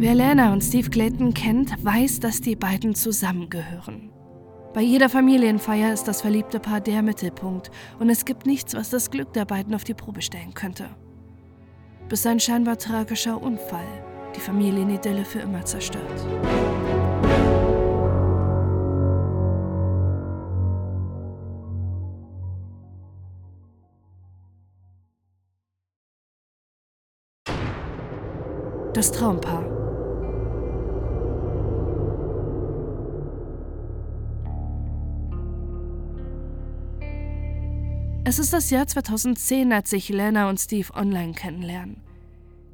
Wer Lana und Steve Clayton kennt, weiß, dass die beiden zusammengehören. Bei jeder Familienfeier ist das verliebte Paar der Mittelpunkt und es gibt nichts, was das Glück der beiden auf die Probe stellen könnte. Bis ein scheinbar tragischer Unfall die Familienidylle für immer zerstört. Das Traumpaar. Es ist das Jahr 2010, als sich Lena und Steve online kennenlernen.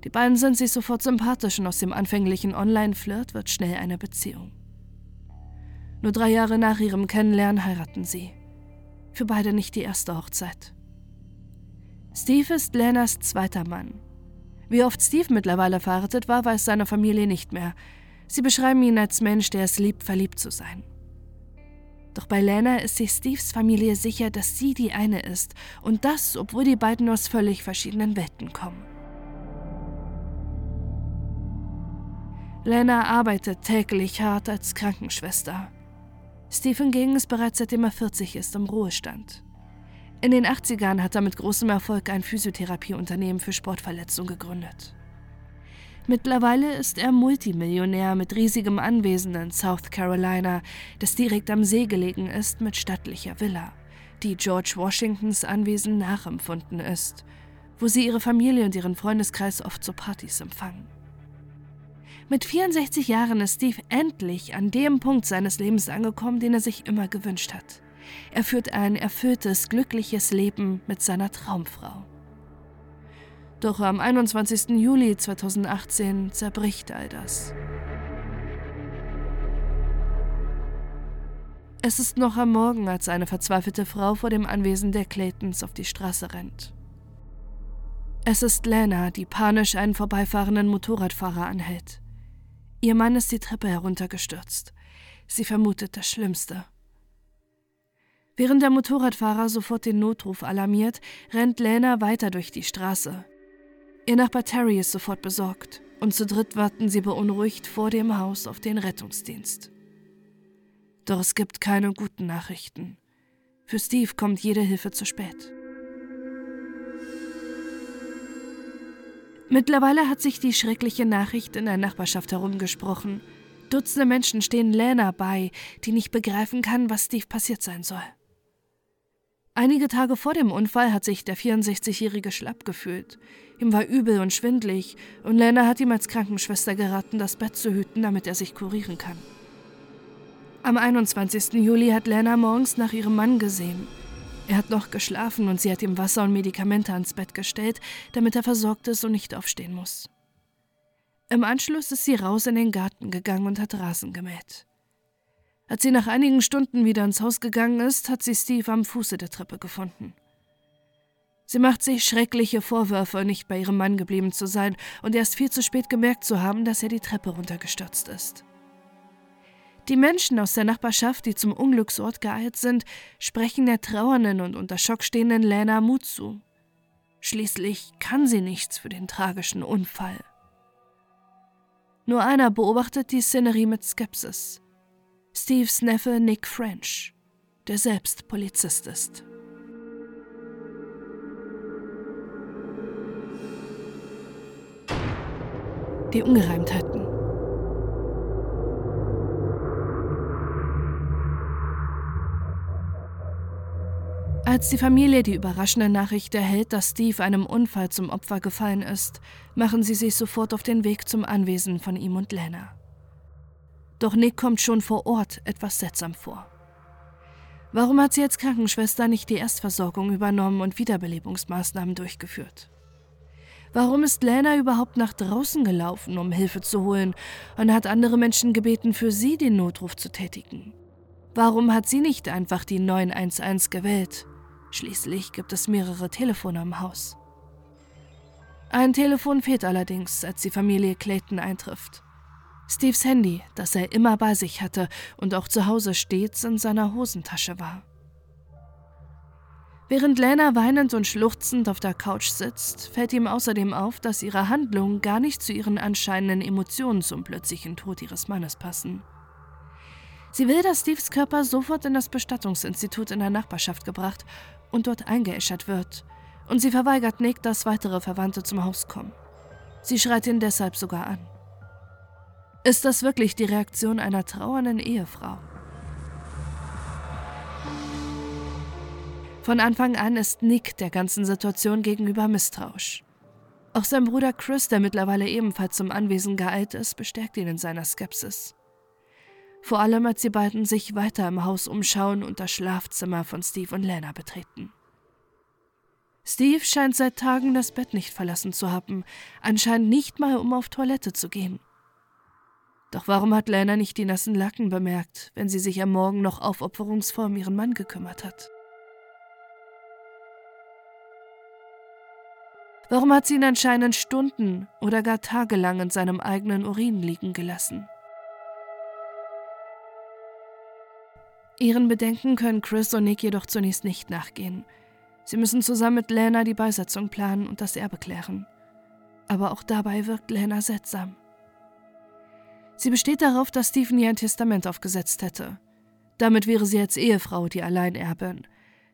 Die beiden sind sich sofort sympathisch und aus dem anfänglichen Online-Flirt wird schnell eine Beziehung. Nur drei Jahre nach ihrem Kennenlernen heiraten sie. Für beide nicht die erste Hochzeit. Steve ist Lenas zweiter Mann wie oft Steve mittlerweile verheiratet war, weiß seine Familie nicht mehr. Sie beschreiben ihn als Mensch, der es liebt, verliebt zu sein. Doch bei Lana ist sich Steves Familie sicher, dass sie die eine ist. Und das, obwohl die beiden aus völlig verschiedenen Welten kommen. Lana arbeitet täglich hart als Krankenschwester. Steve hingegen ist bereits seitdem er 40 ist im Ruhestand. In den 80ern hat er mit großem Erfolg ein Physiotherapieunternehmen für Sportverletzungen gegründet. Mittlerweile ist er Multimillionär mit riesigem Anwesen in South Carolina, das direkt am See gelegen ist mit stattlicher Villa, die George Washingtons Anwesen nachempfunden ist, wo sie ihre Familie und ihren Freundeskreis oft zu Partys empfangen. Mit 64 Jahren ist Steve endlich an dem Punkt seines Lebens angekommen, den er sich immer gewünscht hat. Er führt ein erfülltes, glückliches Leben mit seiner Traumfrau. Doch am 21. Juli 2018 zerbricht all das. Es ist noch am Morgen, als eine verzweifelte Frau vor dem Anwesen der Claytons auf die Straße rennt. Es ist Lana, die panisch einen vorbeifahrenden Motorradfahrer anhält. Ihr Mann ist die Treppe heruntergestürzt. Sie vermutet das Schlimmste. Während der Motorradfahrer sofort den Notruf alarmiert, rennt Lena weiter durch die Straße. Ihr Nachbar Terry ist sofort besorgt und zu dritt warten sie beunruhigt vor dem Haus auf den Rettungsdienst. Doch es gibt keine guten Nachrichten. Für Steve kommt jede Hilfe zu spät. Mittlerweile hat sich die schreckliche Nachricht in der Nachbarschaft herumgesprochen. Dutzende Menschen stehen Lena bei, die nicht begreifen kann, was Steve passiert sein soll. Einige Tage vor dem Unfall hat sich der 64-Jährige schlapp gefühlt. Ihm war übel und schwindlig und Lena hat ihm als Krankenschwester geraten, das Bett zu hüten, damit er sich kurieren kann. Am 21. Juli hat Lena morgens nach ihrem Mann gesehen. Er hat noch geschlafen und sie hat ihm Wasser und Medikamente ans Bett gestellt, damit er versorgt ist und nicht aufstehen muss. Im Anschluss ist sie raus in den Garten gegangen und hat Rasen gemäht. Als sie nach einigen Stunden wieder ins Haus gegangen ist, hat sie Steve am Fuße der Treppe gefunden. Sie macht sich schreckliche Vorwürfe, nicht bei ihrem Mann geblieben zu sein und erst viel zu spät gemerkt zu haben, dass er die Treppe runtergestürzt ist. Die Menschen aus der Nachbarschaft, die zum Unglücksort geeilt sind, sprechen der trauernden und unter Schock stehenden Lena Mut zu. Schließlich kann sie nichts für den tragischen Unfall. Nur einer beobachtet die Szenerie mit Skepsis. Steves Neffe Nick French, der selbst Polizist ist. Die Ungereimtheiten. Als die Familie die überraschende Nachricht erhält, dass Steve einem Unfall zum Opfer gefallen ist, machen sie sich sofort auf den Weg zum Anwesen von ihm und Lena. Doch Nick kommt schon vor Ort etwas seltsam vor. Warum hat sie als Krankenschwester nicht die Erstversorgung übernommen und Wiederbelebungsmaßnahmen durchgeführt? Warum ist Lena überhaupt nach draußen gelaufen, um Hilfe zu holen und hat andere Menschen gebeten, für sie den Notruf zu tätigen? Warum hat sie nicht einfach die 911 gewählt? Schließlich gibt es mehrere Telefone im Haus. Ein Telefon fehlt allerdings, als die Familie Clayton eintrifft. Steves Handy, das er immer bei sich hatte und auch zu Hause stets in seiner Hosentasche war. Während Lena weinend und schluchzend auf der Couch sitzt, fällt ihm außerdem auf, dass ihre Handlungen gar nicht zu ihren anscheinenden Emotionen zum plötzlichen Tod ihres Mannes passen. Sie will, dass Steves Körper sofort in das Bestattungsinstitut in der Nachbarschaft gebracht und dort eingeäschert wird, und sie verweigert Nick, dass weitere Verwandte zum Haus kommen. Sie schreit ihn deshalb sogar an. Ist das wirklich die Reaktion einer trauernden Ehefrau? Von Anfang an ist Nick der ganzen Situation gegenüber misstrauisch. Auch sein Bruder Chris, der mittlerweile ebenfalls zum Anwesen geeilt ist, bestärkt ihn in seiner Skepsis. Vor allem, als die beiden sich weiter im Haus umschauen und das Schlafzimmer von Steve und Lena betreten. Steve scheint seit Tagen das Bett nicht verlassen zu haben, anscheinend nicht mal, um auf Toilette zu gehen. Doch warum hat Lena nicht die nassen Lacken bemerkt, wenn sie sich am Morgen noch aufopferungsvoll um ihren Mann gekümmert hat? Warum hat sie ihn anscheinend Stunden oder gar tagelang in seinem eigenen Urin liegen gelassen? Ihren Bedenken können Chris und Nick jedoch zunächst nicht nachgehen. Sie müssen zusammen mit Lena die Beisetzung planen und das Erbe klären. Aber auch dabei wirkt Lena seltsam. Sie besteht darauf, dass Stephen ihr ein Testament aufgesetzt hätte. Damit wäre sie als Ehefrau die Alleinerbin.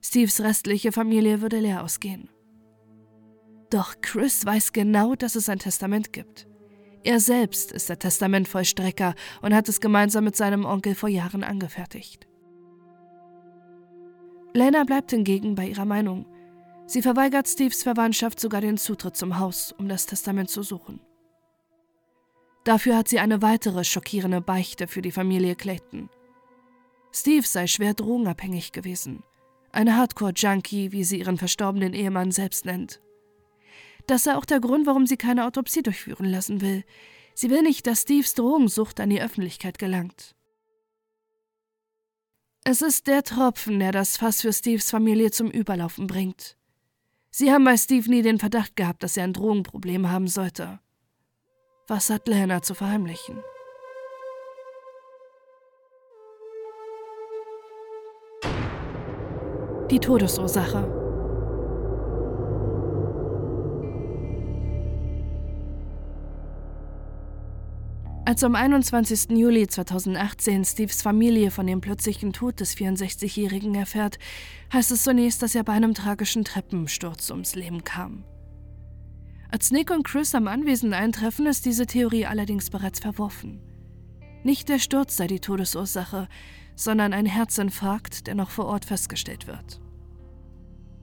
Steves restliche Familie würde leer ausgehen. Doch Chris weiß genau, dass es ein Testament gibt. Er selbst ist der Testamentvollstrecker und hat es gemeinsam mit seinem Onkel vor Jahren angefertigt. Lena bleibt hingegen bei ihrer Meinung. Sie verweigert Steves Verwandtschaft sogar den Zutritt zum Haus, um das Testament zu suchen. Dafür hat sie eine weitere schockierende Beichte für die Familie Clayton. Steve sei schwer drogenabhängig gewesen. Eine Hardcore-Junkie, wie sie ihren verstorbenen Ehemann selbst nennt. Das sei auch der Grund, warum sie keine Autopsie durchführen lassen will. Sie will nicht, dass Steves Drogensucht an die Öffentlichkeit gelangt. Es ist der Tropfen, der das Fass für Steves Familie zum Überlaufen bringt. Sie haben bei Steve nie den Verdacht gehabt, dass er ein Drogenproblem haben sollte. Was hat Lena zu verheimlichen? Die Todesursache. Als am 21. Juli 2018 Steves Familie von dem plötzlichen Tod des 64-Jährigen erfährt, heißt es zunächst, dass er bei einem tragischen Treppensturz ums Leben kam. Als Nick und Chris am Anwesen eintreffen, ist diese Theorie allerdings bereits verworfen. Nicht der Sturz sei die Todesursache, sondern ein Herzinfarkt, der noch vor Ort festgestellt wird.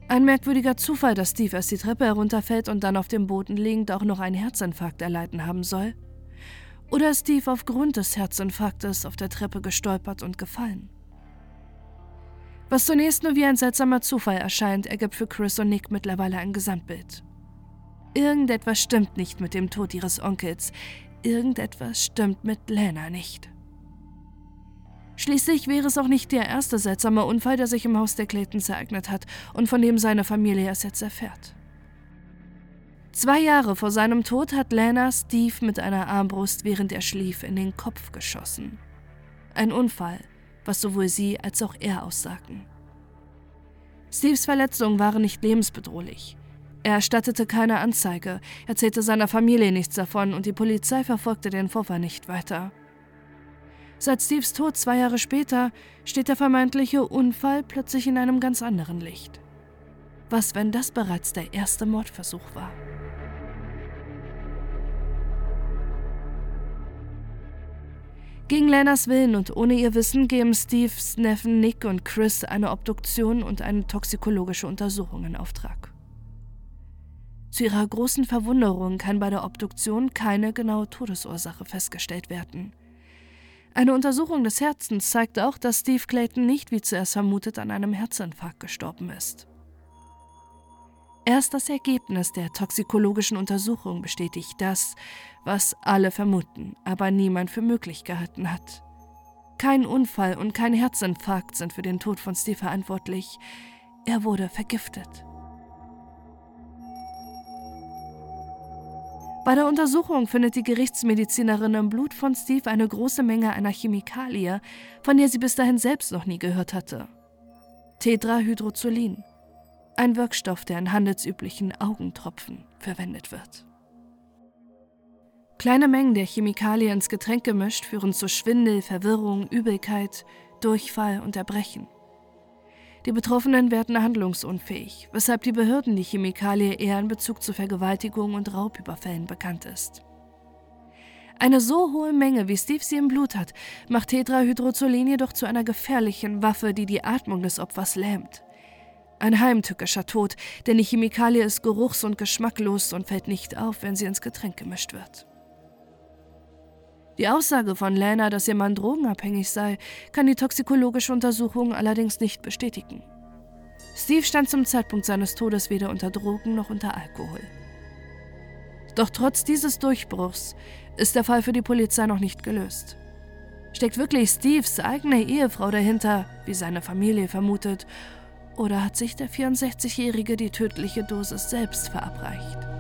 Ein merkwürdiger Zufall, dass Steve erst die Treppe herunterfällt und dann auf dem Boden liegend auch noch einen Herzinfarkt erleiden haben soll – oder ist Steve aufgrund des Herzinfarktes auf der Treppe gestolpert und gefallen? Was zunächst nur wie ein seltsamer Zufall erscheint, ergibt für Chris und Nick mittlerweile ein Gesamtbild. Irgendetwas stimmt nicht mit dem Tod ihres Onkels. Irgendetwas stimmt mit Lena nicht. Schließlich wäre es auch nicht der erste seltsame Unfall, der sich im Haus der Claytons ereignet hat und von dem seine Familie es jetzt erfährt. Zwei Jahre vor seinem Tod hat Lana Steve mit einer Armbrust, während er schlief, in den Kopf geschossen. Ein Unfall, was sowohl sie als auch er aussagten. Steves Verletzungen waren nicht lebensbedrohlich. Er erstattete keine Anzeige, erzählte seiner Familie nichts davon und die Polizei verfolgte den Vorfall nicht weiter. Seit Steves Tod zwei Jahre später steht der vermeintliche Unfall plötzlich in einem ganz anderen Licht. Was, wenn das bereits der erste Mordversuch war? Gegen Lenas Willen und ohne ihr Wissen geben Steves Neffen Nick und Chris eine Obduktion und eine toxikologische Untersuchung in Auftrag. Zu ihrer großen Verwunderung kann bei der Obduktion keine genaue Todesursache festgestellt werden. Eine Untersuchung des Herzens zeigt auch, dass Steve Clayton nicht wie zuerst vermutet an einem Herzinfarkt gestorben ist. Erst das Ergebnis der toxikologischen Untersuchung bestätigt das, was alle vermuten, aber niemand für möglich gehalten hat. Kein Unfall und kein Herzinfarkt sind für den Tod von Steve verantwortlich. Er wurde vergiftet. Bei der Untersuchung findet die Gerichtsmedizinerin im Blut von Steve eine große Menge einer Chemikalie, von der sie bis dahin selbst noch nie gehört hatte. Tetrahydrozolin. ein Wirkstoff, der in handelsüblichen Augentropfen verwendet wird. Kleine Mengen der Chemikalie ins Getränk gemischt führen zu Schwindel, Verwirrung, Übelkeit, Durchfall und Erbrechen. Die Betroffenen werden handlungsunfähig, weshalb die Behörden die Chemikalie eher in Bezug zu Vergewaltigung und Raubüberfällen bekannt ist. Eine so hohe Menge, wie Steve sie im Blut hat, macht Tetrahydrozolen jedoch zu einer gefährlichen Waffe, die die Atmung des Opfers lähmt. Ein heimtückischer Tod, denn die Chemikalie ist geruchs- und geschmacklos und fällt nicht auf, wenn sie ins Getränk gemischt wird. Die Aussage von Lana, dass ihr Mann drogenabhängig sei, kann die toxikologische Untersuchung allerdings nicht bestätigen. Steve stand zum Zeitpunkt seines Todes weder unter Drogen noch unter Alkohol. Doch trotz dieses Durchbruchs ist der Fall für die Polizei noch nicht gelöst. Steckt wirklich Steves eigene Ehefrau dahinter, wie seine Familie vermutet, oder hat sich der 64-Jährige die tödliche Dosis selbst verabreicht?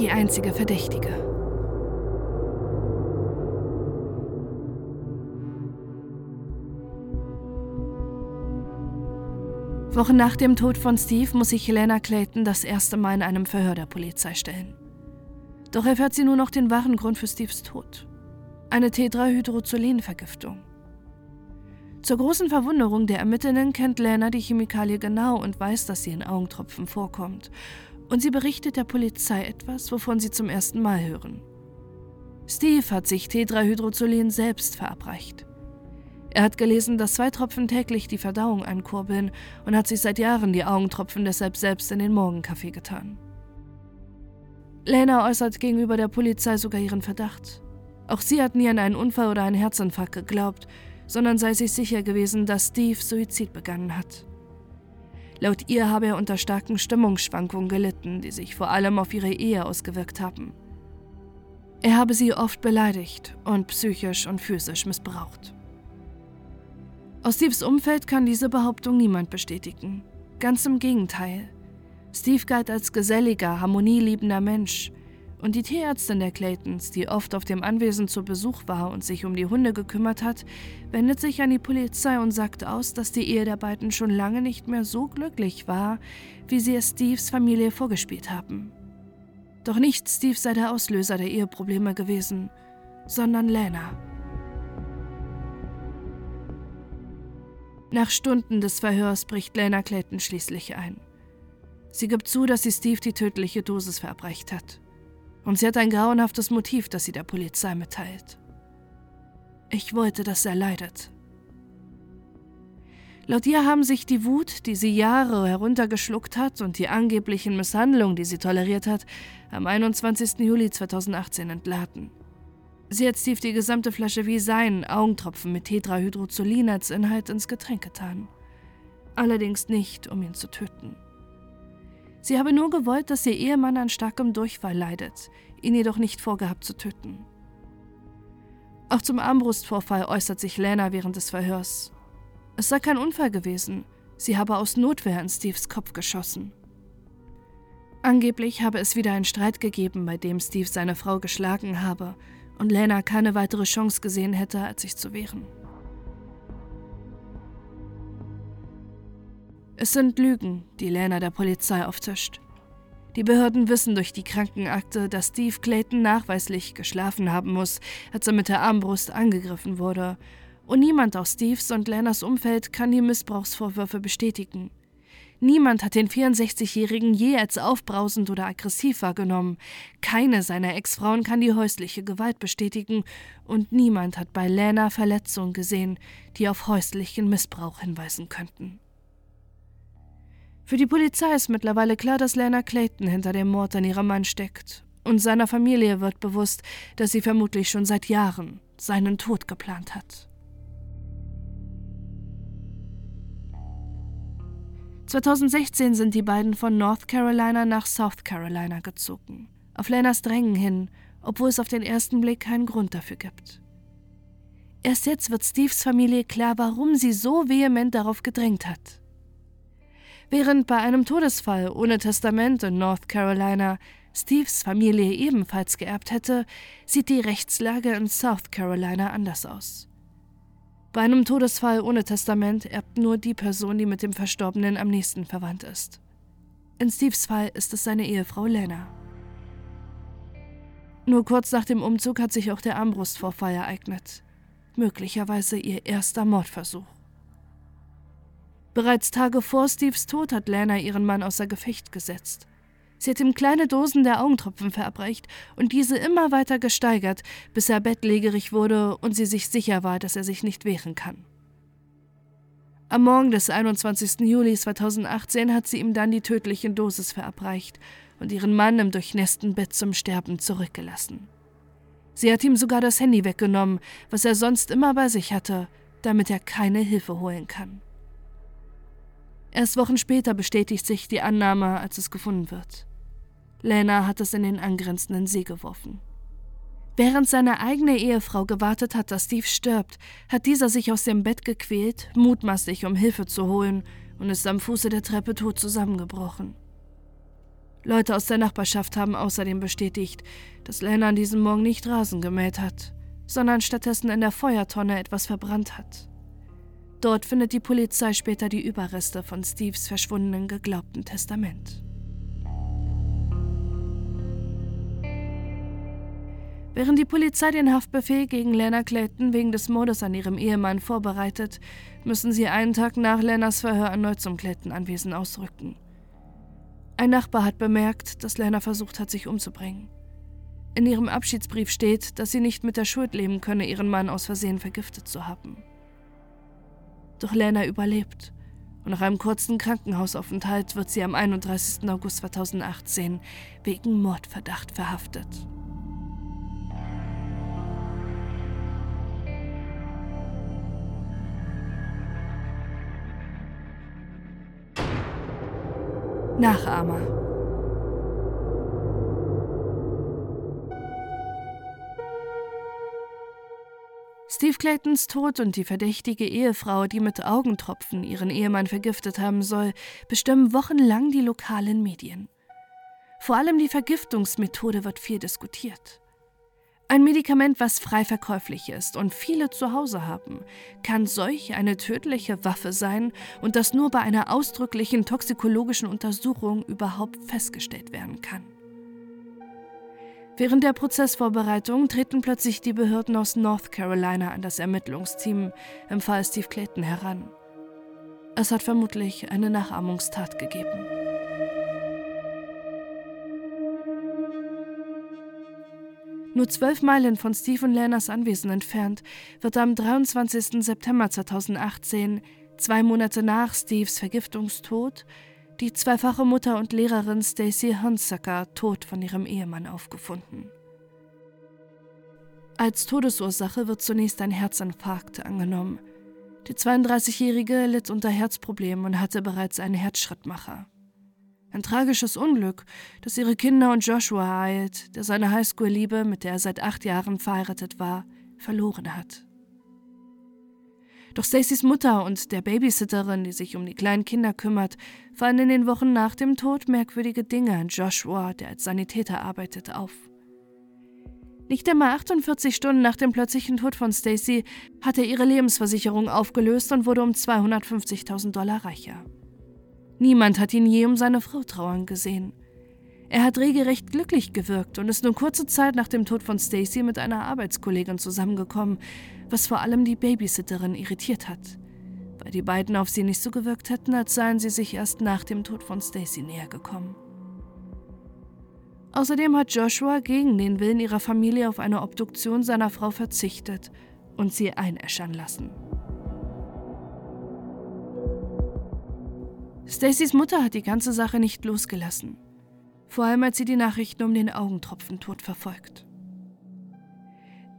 Die einzige Verdächtige. Wochen nach dem Tod von Steve muss sich Helena Clayton das erste Mal in einem Verhör der Polizei stellen. Doch erfährt sie nur noch den wahren Grund für Steves Tod. Eine Tetrahydrozolenvergiftung. Zur großen Verwunderung der Ermittlerinnen kennt Lena die Chemikalie genau und weiß, dass sie in Augentropfen vorkommt. Und sie berichtet der Polizei etwas, wovon sie zum ersten Mal hören. Steve hat sich Tetrahydrozolen selbst verabreicht. Er hat gelesen, dass zwei Tropfen täglich die Verdauung ankurbeln und hat sich seit Jahren die Augentropfen deshalb selbst in den Morgenkaffee getan. Lena äußert gegenüber der Polizei sogar ihren Verdacht. Auch sie hat nie an einen Unfall oder einen Herzinfarkt geglaubt, sondern sei sich sicher gewesen, dass Steve Suizid begangen hat. Laut ihr habe er unter starken Stimmungsschwankungen gelitten, die sich vor allem auf ihre Ehe ausgewirkt haben. Er habe sie oft beleidigt und psychisch und physisch missbraucht. Aus Steves Umfeld kann diese Behauptung niemand bestätigen. Ganz im Gegenteil. Steve galt als geselliger, harmonieliebender Mensch. Und die Tierärztin der Claytons, die oft auf dem Anwesen zu Besuch war und sich um die Hunde gekümmert hat, wendet sich an die Polizei und sagt aus, dass die Ehe der beiden schon lange nicht mehr so glücklich war, wie sie es Steves Familie vorgespielt haben. Doch nicht Steve sei der Auslöser der Eheprobleme gewesen, sondern Lena. Nach Stunden des Verhörs bricht Lena Clayton schließlich ein. Sie gibt zu, dass sie Steve die tödliche Dosis verabreicht hat. Und sie hat ein grauenhaftes Motiv, das sie der Polizei mitteilt. Ich wollte, dass er leidet. Laut ihr haben sich die Wut, die sie Jahre heruntergeschluckt hat, und die angeblichen Misshandlungen, die sie toleriert hat, am 21. Juli 2018 entladen. Sie hat Steve die gesamte Flasche wie seinen Augentropfen mit Tetrahydrozolin als Inhalt ins Getränk getan. Allerdings nicht, um ihn zu töten. Sie habe nur gewollt, dass ihr Ehemann an starkem Durchfall leidet, ihn jedoch nicht vorgehabt zu töten. Auch zum Armbrustvorfall äußert sich Lena während des Verhörs. Es sei kein Unfall gewesen, sie habe aus Notwehr in Steves Kopf geschossen. Angeblich habe es wieder einen Streit gegeben, bei dem Steve seine Frau geschlagen habe und Lena keine weitere Chance gesehen hätte, als sich zu wehren. Es sind Lügen, die Lena der Polizei auftischt. Die Behörden wissen durch die Krankenakte, dass Steve Clayton nachweislich geschlafen haben muss, als er mit der Armbrust angegriffen wurde. Und niemand aus Steves und Lenas Umfeld kann die Missbrauchsvorwürfe bestätigen. Niemand hat den 64-Jährigen je als aufbrausend oder aggressiv wahrgenommen. Keine seiner Ex-Frauen kann die häusliche Gewalt bestätigen. Und niemand hat bei Lena Verletzungen gesehen, die auf häuslichen Missbrauch hinweisen könnten. Für die Polizei ist mittlerweile klar, dass Lana Clayton hinter dem Mord an ihrem Mann steckt. Und seiner Familie wird bewusst, dass sie vermutlich schon seit Jahren seinen Tod geplant hat. 2016 sind die beiden von North Carolina nach South Carolina gezogen. Auf Lenas Drängen hin, obwohl es auf den ersten Blick keinen Grund dafür gibt. Erst jetzt wird Steves Familie klar, warum sie so vehement darauf gedrängt hat. Während bei einem Todesfall ohne Testament in North Carolina Steves Familie ebenfalls geerbt hätte, sieht die Rechtslage in South Carolina anders aus. Bei einem Todesfall ohne Testament erbt nur die Person, die mit dem Verstorbenen am nächsten verwandt ist. In Steves Fall ist es seine Ehefrau Lena. Nur kurz nach dem Umzug hat sich auch der Armbrustvorfall ereignet. Möglicherweise ihr erster Mordversuch. Bereits Tage vor Steves Tod hat Lena ihren Mann außer Gefecht gesetzt. Sie hat ihm kleine Dosen der Augentropfen verabreicht und diese immer weiter gesteigert, bis er bettlägerig wurde und sie sich sicher war, dass er sich nicht wehren kann. Am Morgen des 21. Juli 2018 hat sie ihm dann die tödliche Dosis verabreicht und ihren Mann im durchnässten Bett zum Sterben zurückgelassen. Sie hat ihm sogar das Handy weggenommen, was er sonst immer bei sich hatte, damit er keine Hilfe holen kann. Erst Wochen später bestätigt sich die Annahme, als es gefunden wird. Lena hat es in den angrenzenden See geworfen. Während seine eigene Ehefrau gewartet hat, dass Steve stirbt, hat dieser sich aus dem Bett gequält, mutmaßlich um Hilfe zu holen, und ist am Fuße der Treppe tot zusammengebrochen. Leute aus der Nachbarschaft haben außerdem bestätigt, dass Lena an diesem Morgen nicht Rasen gemäht hat, sondern stattdessen in der Feuertonne etwas verbrannt hat. Dort findet die Polizei später die Überreste von Steves verschwundenen geglaubten Testament. Während die Polizei den Haftbefehl gegen Lena Clayton wegen des Mordes an ihrem Ehemann vorbereitet, müssen sie einen Tag nach Lenas Verhör erneut zum Clayton-Anwesen ausrücken. Ein Nachbar hat bemerkt, dass Lena versucht hat, sich umzubringen. In ihrem Abschiedsbrief steht, dass sie nicht mit der Schuld leben könne, ihren Mann aus Versehen vergiftet zu haben. Doch Lena überlebt und nach einem kurzen Krankenhausaufenthalt wird sie am 31. August 2018 wegen Mordverdacht verhaftet. Nachahmer. Steve Claytons Tod und die verdächtige Ehefrau, die mit Augentropfen ihren Ehemann vergiftet haben soll, bestimmen wochenlang die lokalen Medien. Vor allem die Vergiftungsmethode wird viel diskutiert. Ein Medikament, was frei verkäuflich ist und viele zu Hause haben, kann solch eine tödliche Waffe sein und das nur bei einer ausdrücklichen toxikologischen Untersuchung überhaupt festgestellt werden kann. Während der Prozessvorbereitung treten plötzlich die Behörden aus North Carolina an das Ermittlungsteam im Fall Steve Clayton heran. Es hat vermutlich eine Nachahmungstat gegeben. Nur zwölf Meilen von Steve und Lenas Anwesen entfernt, wird am 23. September 2018, zwei Monate nach Steves Vergiftungstod, die zweifache Mutter und Lehrerin Stacy Hunsaker tot von ihrem Ehemann aufgefunden. Als Todesursache wird zunächst ein Herzinfarkt angenommen. Die 32-Jährige litt unter Herzproblemen und hatte bereits einen Herzschrittmacher. Ein tragisches Unglück, das ihre Kinder und Joshua ereilt, der seine Highschool-Liebe, mit der er seit acht Jahren verheiratet war, verloren hat. Doch Stacys Mutter und der Babysitterin, die sich um die kleinen Kinder kümmert, fallen in den Wochen nach dem Tod merkwürdige Dinge an Joshua, der als Sanitäter arbeitet, auf. Nicht einmal 48 Stunden nach dem plötzlichen Tod von Stacy hat er ihre Lebensversicherung aufgelöst und wurde um 250.000 Dollar reicher. Niemand hat ihn je um seine Frau trauern gesehen. Er hat regelrecht glücklich gewirkt und ist nur kurze Zeit nach dem Tod von Stacy mit einer Arbeitskollegin zusammengekommen, was vor allem die Babysitterin irritiert hat, weil die beiden auf sie nicht so gewirkt hätten, als seien sie sich erst nach dem Tod von Stacy näher gekommen. Außerdem hat Joshua gegen den Willen ihrer Familie auf eine Obduktion seiner Frau verzichtet und sie einäschern lassen. Stacys Mutter hat die ganze Sache nicht losgelassen. Vor allem als sie die Nachrichten um den Augentropfentod verfolgt.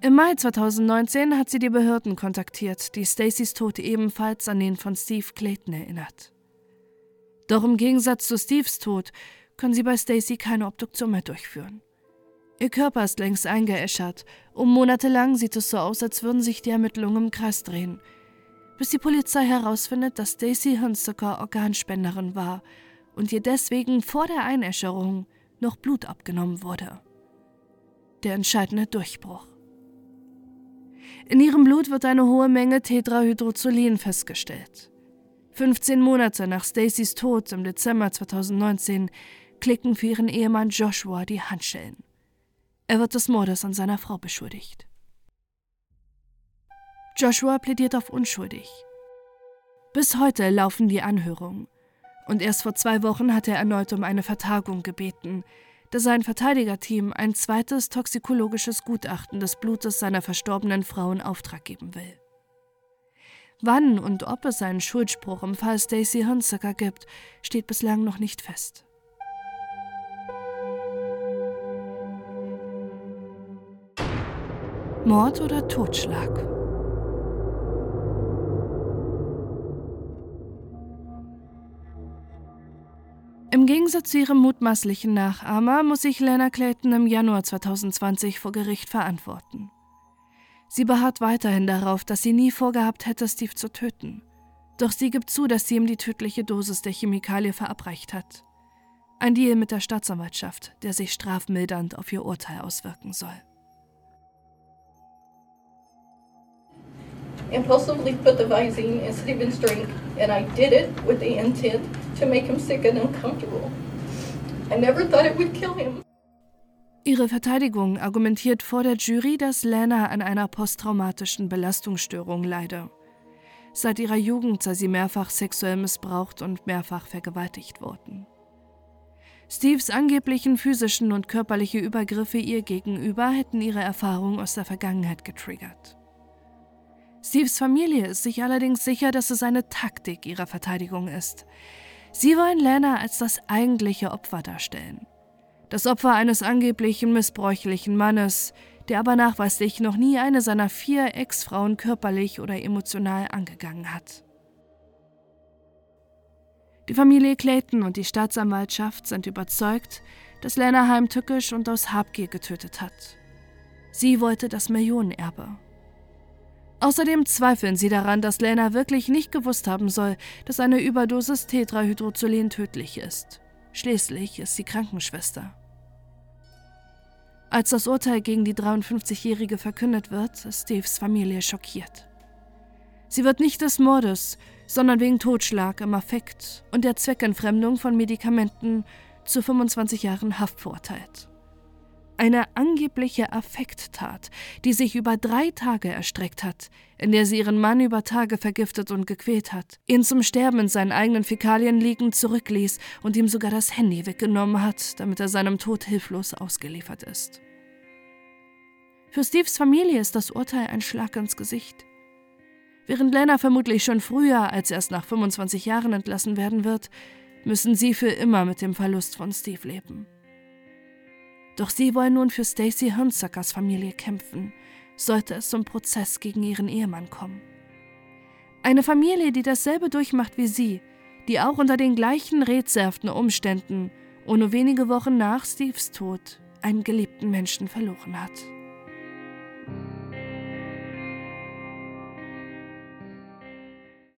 Im Mai 2019 hat sie die Behörden kontaktiert, die Stacys Tod ebenfalls an den von Steve Clayton erinnert. Doch im Gegensatz zu Steves Tod können sie bei Stacy keine Obduktion mehr durchführen. Ihr Körper ist längst eingeäschert. Um Monate lang sieht es so aus, als würden sich die Ermittlungen im Kreis drehen bis die Polizei herausfindet, dass Stacy Hunsaker Organspenderin war und ihr deswegen vor der Einäscherung noch Blut abgenommen wurde. Der entscheidende Durchbruch. In ihrem Blut wird eine hohe Menge Tetrahydrozolin festgestellt. 15 Monate nach Stacys Tod im Dezember 2019 klicken für ihren Ehemann Joshua die Handschellen. Er wird des Mordes an seiner Frau beschuldigt. Joshua plädiert auf unschuldig. Bis heute laufen die Anhörungen. Und erst vor zwei Wochen hat er erneut um eine Vertagung gebeten, da sein Verteidigerteam ein zweites toxikologisches Gutachten des Blutes seiner verstorbenen Frau in Auftrag geben will. Wann und ob es einen Schuldspruch im Fall Stacey Hunsaker gibt, steht bislang noch nicht fest. Mord oder Totschlag? Im Gegensatz zu ihrem mutmaßlichen Nachahmer muss sich Lena Clayton im Januar 2020 vor Gericht verantworten. Sie beharrt weiterhin darauf, dass sie nie vorgehabt hätte, Steve zu töten. Doch sie gibt zu, dass sie ihm die tödliche Dosis der Chemikalie verabreicht hat. Ein Deal mit der Staatsanwaltschaft, der sich strafmildernd auf ihr Urteil auswirken soll. Impulsively put the Visine in Stephen's drink, and I did it with the intent to make him sick and uncomfortable. I never thought it would kill him. Ihre Verteidigung argumentiert vor der Jury, dass Lana an einer posttraumatischen Belastungsstörung leide. Seit ihrer Jugend sei sie mehrfach sexuell missbraucht und mehrfach vergewaltigt worden. Steves angeblichen physischen und körperliche Übergriffe ihr gegenüber hätten ihre Erfahrung aus der Vergangenheit getriggert. Steves Familie ist sich allerdings sicher, dass es eine Taktik ihrer Verteidigung ist. Sie wollen Lana als das eigentliche Opfer darstellen. Das Opfer eines angeblichen missbräuchlichen Mannes, der aber nachweislich noch nie eine seiner vier Ex-Frauen körperlich oder emotional angegangen hat. Die Familie Clayton und die Staatsanwaltschaft sind überzeugt, dass Lana heimtückisch und aus Habgier getötet hat. Sie wollte das Millionenerbe. Außerdem zweifeln sie daran, dass Lena wirklich nicht gewusst haben soll, dass eine Überdosis Tetrahydrozolen tödlich ist. Schließlich ist sie Krankenschwester. Als das Urteil gegen die 53-Jährige verkündet wird, ist Steves Familie schockiert. Sie wird nicht des Mordes, sondern wegen Totschlag im Affekt und der Zweckentfremdung von Medikamenten zu 25 Jahren Haft verurteilt. Eine angebliche Affekttat, die sich über drei Tage erstreckt hat, in der sie ihren Mann über Tage vergiftet und gequält hat, ihn zum Sterben in seinen eigenen Fäkalien liegend zurückließ und ihm sogar das Handy weggenommen hat, damit er seinem Tod hilflos ausgeliefert ist. Für Steves Familie ist das Urteil ein Schlag ins Gesicht. Während Lena vermutlich schon früher als erst nach 25 Jahren entlassen werden wird, müssen sie für immer mit dem Verlust von Steve leben. Doch sie wollen nun für Stacy Hunsuckers Familie kämpfen, sollte es zum Prozess gegen ihren Ehemann kommen. Eine Familie, die dasselbe durchmacht wie sie, die auch unter den gleichen rätselhaften Umständen und nur wenige Wochen nach Steves Tod einen geliebten Menschen verloren hat.